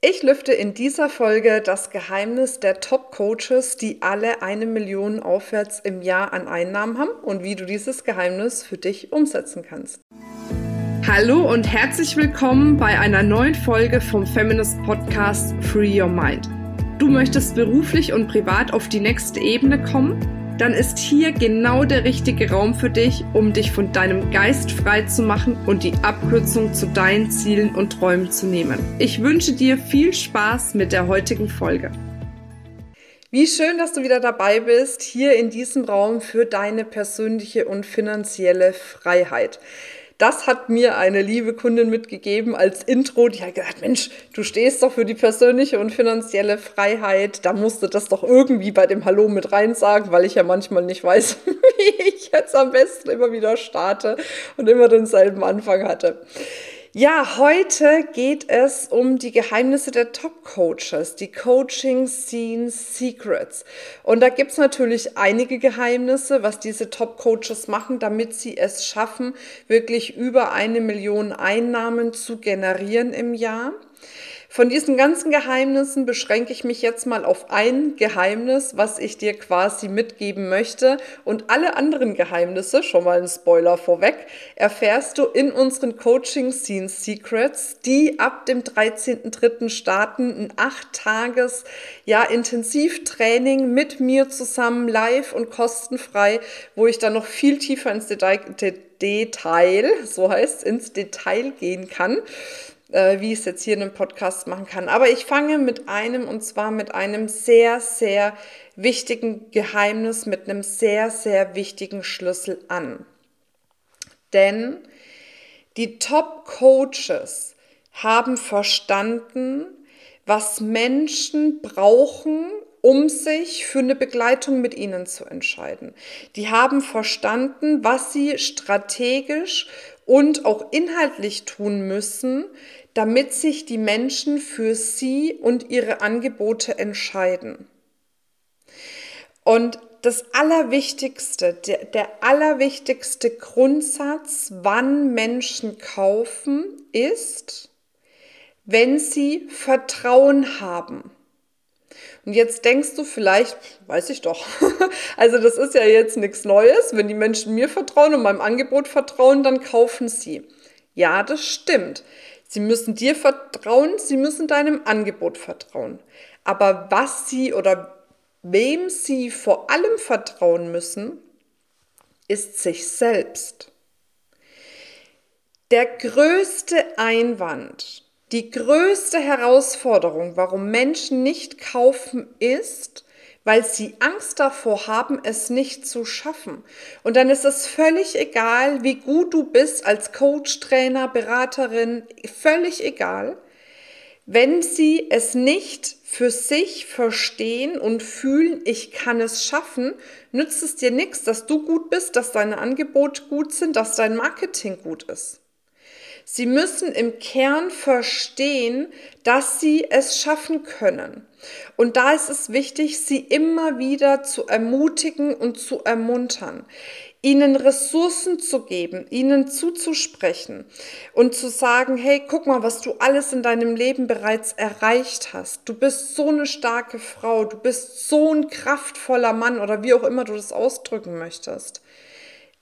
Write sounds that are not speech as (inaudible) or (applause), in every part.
Ich lüfte in dieser Folge das Geheimnis der Top-Coaches, die alle eine Million aufwärts im Jahr an Einnahmen haben und wie du dieses Geheimnis für dich umsetzen kannst. Hallo und herzlich willkommen bei einer neuen Folge vom Feminist Podcast Free Your Mind. Du möchtest beruflich und privat auf die nächste Ebene kommen? Dann ist hier genau der richtige Raum für dich, um dich von deinem Geist frei zu machen und die Abkürzung zu deinen Zielen und Träumen zu nehmen. Ich wünsche dir viel Spaß mit der heutigen Folge. Wie schön, dass du wieder dabei bist, hier in diesem Raum für deine persönliche und finanzielle Freiheit. Das hat mir eine liebe Kundin mitgegeben als Intro. Die hat gesagt, Mensch, du stehst doch für die persönliche und finanzielle Freiheit. Da musst du das doch irgendwie bei dem Hallo mit rein sagen, weil ich ja manchmal nicht weiß, (laughs) wie ich jetzt am besten immer wieder starte und immer denselben Anfang hatte. Ja, heute geht es um die Geheimnisse der Top-Coaches, die Coaching Scene Secrets. Und da gibt's natürlich einige Geheimnisse, was diese Top-Coaches machen, damit sie es schaffen, wirklich über eine Million Einnahmen zu generieren im Jahr. Von diesen ganzen Geheimnissen beschränke ich mich jetzt mal auf ein Geheimnis, was ich dir quasi mitgeben möchte. Und alle anderen Geheimnisse, schon mal ein Spoiler vorweg, erfährst du in unseren Coaching Scene Secrets, die ab dem 13.03. starten. Ein acht Tages, ja, Intensivtraining mit mir zusammen live und kostenfrei, wo ich dann noch viel tiefer ins Detail, Detail so heißt ins Detail gehen kann äh, wie ich es jetzt hier in einem Podcast machen kann. Aber ich fange mit einem und zwar mit einem sehr, sehr wichtigen Geheimnis, mit einem sehr, sehr wichtigen Schlüssel an. Denn die Top-Coaches haben verstanden, was Menschen brauchen, um sich für eine Begleitung mit ihnen zu entscheiden. Die haben verstanden, was sie strategisch und auch inhaltlich tun müssen, damit sich die Menschen für sie und ihre Angebote entscheiden. Und das Allerwichtigste, der, der allerwichtigste Grundsatz, wann Menschen kaufen, ist, wenn sie Vertrauen haben. Und jetzt denkst du vielleicht, weiß ich doch. (laughs) Also das ist ja jetzt nichts Neues. Wenn die Menschen mir vertrauen und meinem Angebot vertrauen, dann kaufen sie. Ja, das stimmt. Sie müssen dir vertrauen, sie müssen deinem Angebot vertrauen. Aber was sie oder wem sie vor allem vertrauen müssen, ist sich selbst. Der größte Einwand, die größte Herausforderung, warum Menschen nicht kaufen, ist, weil sie Angst davor haben, es nicht zu schaffen. Und dann ist es völlig egal, wie gut du bist als Coach, Trainer, Beraterin, völlig egal, wenn sie es nicht für sich verstehen und fühlen, ich kann es schaffen, nützt es dir nichts, dass du gut bist, dass deine Angebote gut sind, dass dein Marketing gut ist. Sie müssen im Kern verstehen, dass sie es schaffen können. Und da ist es wichtig, sie immer wieder zu ermutigen und zu ermuntern, ihnen Ressourcen zu geben, ihnen zuzusprechen und zu sagen, hey, guck mal, was du alles in deinem Leben bereits erreicht hast. Du bist so eine starke Frau, du bist so ein kraftvoller Mann oder wie auch immer du das ausdrücken möchtest.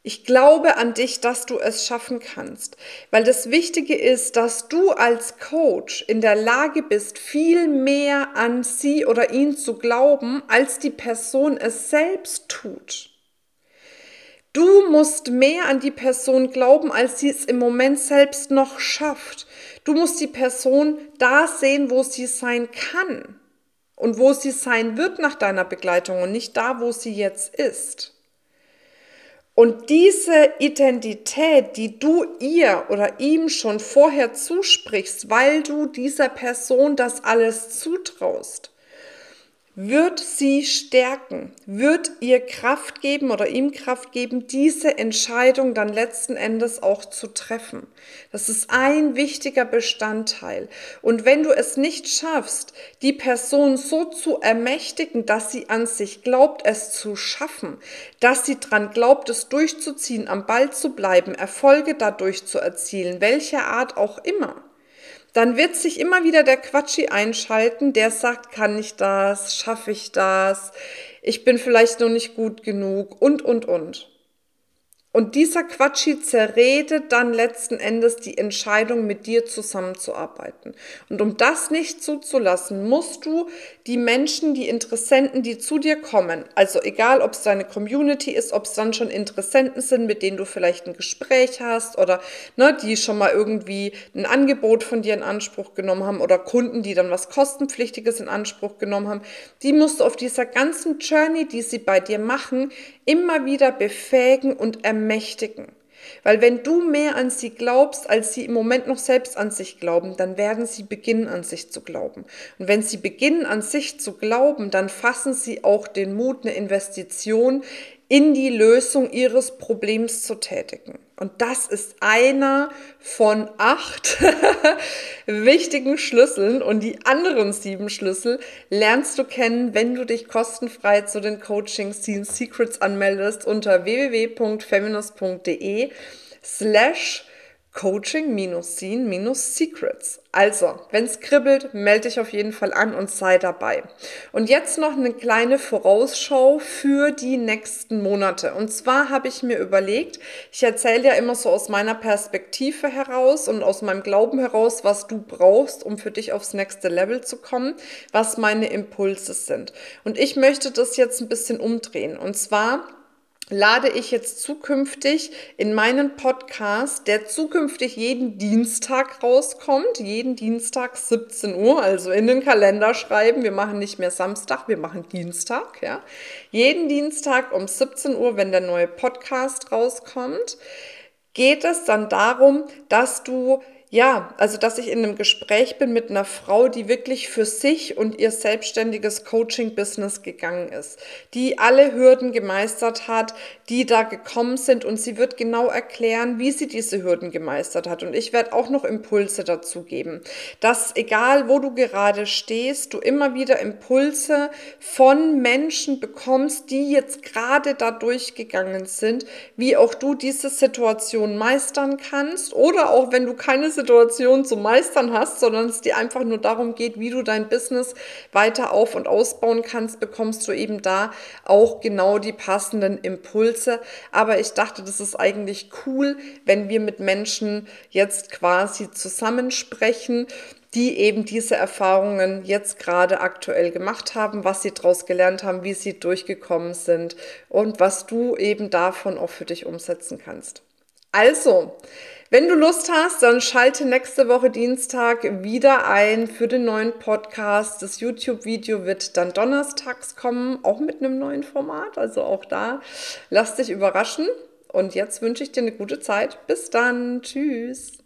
Ich glaube an dich, dass du es schaffen kannst, weil das Wichtige ist, dass du als Coach in der Lage bist, viel mehr an sie oder ihn zu glauben, als die Person es selbst tut. Du musst mehr an die Person glauben, als sie es im Moment selbst noch schafft. Du musst die Person da sehen, wo sie sein kann und wo sie sein wird nach deiner Begleitung und nicht da, wo sie jetzt ist. Und diese Identität, die du ihr oder ihm schon vorher zusprichst, weil du dieser Person das alles zutraust, wird sie stärken, wird ihr Kraft geben oder ihm Kraft geben, diese Entscheidung dann letzten Endes auch zu treffen. Das ist ein wichtiger Bestandteil. Und wenn du es nicht schaffst, die Person so zu ermächtigen, dass sie an sich glaubt, es zu schaffen, dass sie dran glaubt, es durchzuziehen, am Ball zu bleiben, Erfolge dadurch zu erzielen, welcher Art auch immer, dann wird sich immer wieder der Quatschi einschalten, der sagt, kann ich das, schaffe ich das, ich bin vielleicht noch nicht gut genug? Und, und, und. Und dieser Quatschi zerredet dann letzten Endes die Entscheidung, mit dir zusammenzuarbeiten. Und um das nicht zuzulassen, musst du die Menschen, die Interessenten, die zu dir kommen, also egal ob es deine Community ist, ob es dann schon Interessenten sind, mit denen du vielleicht ein Gespräch hast oder ne, die schon mal irgendwie ein Angebot von dir in Anspruch genommen haben oder Kunden, die dann was kostenpflichtiges in Anspruch genommen haben, die musst du auf dieser ganzen Journey, die sie bei dir machen, immer wieder befähigen und ermächtigen. Weil wenn du mehr an sie glaubst, als sie im Moment noch selbst an sich glauben, dann werden sie beginnen an sich zu glauben. Und wenn sie beginnen an sich zu glauben, dann fassen sie auch den Mut, eine Investition in die Lösung ihres Problems zu tätigen. Und das ist einer von acht (laughs) wichtigen Schlüsseln. Und die anderen sieben Schlüssel lernst du kennen, wenn du dich kostenfrei zu den Coaching Scene Secrets anmeldest unter www.feminist.de slash Coaching-Scene-Secrets. Also, wenn es kribbelt, melde dich auf jeden Fall an und sei dabei. Und jetzt noch eine kleine Vorausschau für die nächsten Monate. Und zwar habe ich mir überlegt, ich erzähle ja immer so aus meiner Perspektive heraus und aus meinem Glauben heraus, was du brauchst, um für dich aufs nächste Level zu kommen, was meine Impulse sind. Und ich möchte das jetzt ein bisschen umdrehen. Und zwar lade ich jetzt zukünftig in meinen Podcast, der zukünftig jeden Dienstag rauskommt, jeden Dienstag 17 Uhr, also in den Kalender schreiben. Wir machen nicht mehr Samstag, wir machen Dienstag, ja. Jeden Dienstag um 17 Uhr, wenn der neue Podcast rauskommt, geht es dann darum, dass du ja, also dass ich in einem Gespräch bin mit einer Frau, die wirklich für sich und ihr selbstständiges Coaching-Business gegangen ist, die alle Hürden gemeistert hat, die da gekommen sind und sie wird genau erklären, wie sie diese Hürden gemeistert hat. Und ich werde auch noch Impulse dazu geben, dass egal wo du gerade stehst, du immer wieder Impulse von Menschen bekommst, die jetzt gerade da durchgegangen sind, wie auch du diese Situation meistern kannst oder auch wenn du keine Situation zu meistern hast, sondern es dir einfach nur darum geht, wie du dein Business weiter auf- und ausbauen kannst, bekommst du eben da auch genau die passenden Impulse. Aber ich dachte, das ist eigentlich cool, wenn wir mit Menschen jetzt quasi zusammensprechen die eben diese Erfahrungen jetzt gerade aktuell gemacht haben, was sie daraus gelernt haben, wie sie durchgekommen sind und was du eben davon auch für dich umsetzen kannst. Also, wenn du Lust hast, dann schalte nächste Woche Dienstag wieder ein für den neuen Podcast. Das YouTube-Video wird dann donnerstags kommen, auch mit einem neuen Format. Also auch da lass dich überraschen. Und jetzt wünsche ich dir eine gute Zeit. Bis dann. Tschüss.